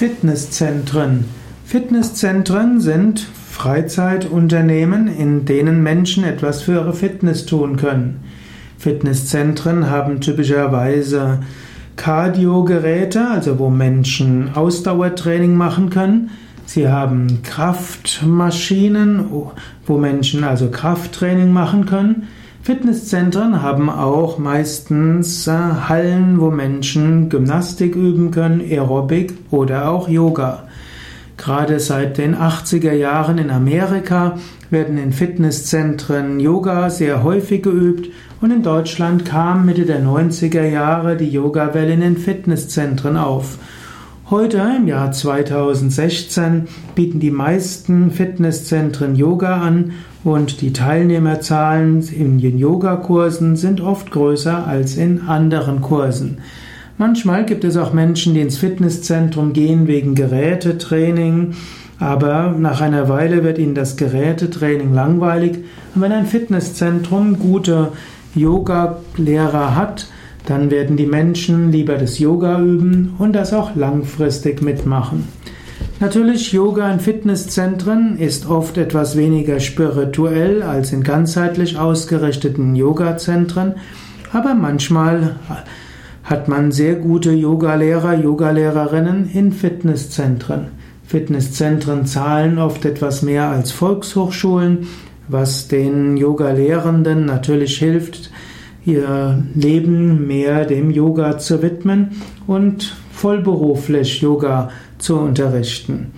Fitnesszentren. Fitnesszentren sind Freizeitunternehmen, in denen Menschen etwas für ihre Fitness tun können. Fitnesszentren haben typischerweise Cardio-Geräte, also wo Menschen Ausdauertraining machen können. Sie haben Kraftmaschinen, wo Menschen also Krafttraining machen können. Fitnesszentren haben auch meistens äh, Hallen, wo Menschen Gymnastik üben können, Aerobic oder auch Yoga. Gerade seit den 80er Jahren in Amerika werden in Fitnesszentren Yoga sehr häufig geübt und in Deutschland kam Mitte der 90er Jahre die Yoga-Welle in den Fitnesszentren auf. Heute, im Jahr 2016, bieten die meisten Fitnesszentren Yoga an und die Teilnehmerzahlen in den Yogakursen sind oft größer als in anderen Kursen. Manchmal gibt es auch Menschen, die ins Fitnesszentrum gehen wegen Gerätetraining, aber nach einer Weile wird ihnen das Gerätetraining langweilig. Und wenn ein Fitnesszentrum gute Yoga-Lehrer hat, dann werden die Menschen lieber das Yoga üben und das auch langfristig mitmachen. Natürlich, Yoga in Fitnesszentren ist oft etwas weniger spirituell als in ganzheitlich ausgerichteten Yoga-Zentren, aber manchmal hat man sehr gute Yogalehrer, Yogalehrerinnen in Fitnesszentren. Fitnesszentren zahlen oft etwas mehr als Volkshochschulen, was den Yogalehrenden natürlich hilft, ihr Leben mehr dem Yoga zu widmen und vollberuflich Yoga zu unterrichten.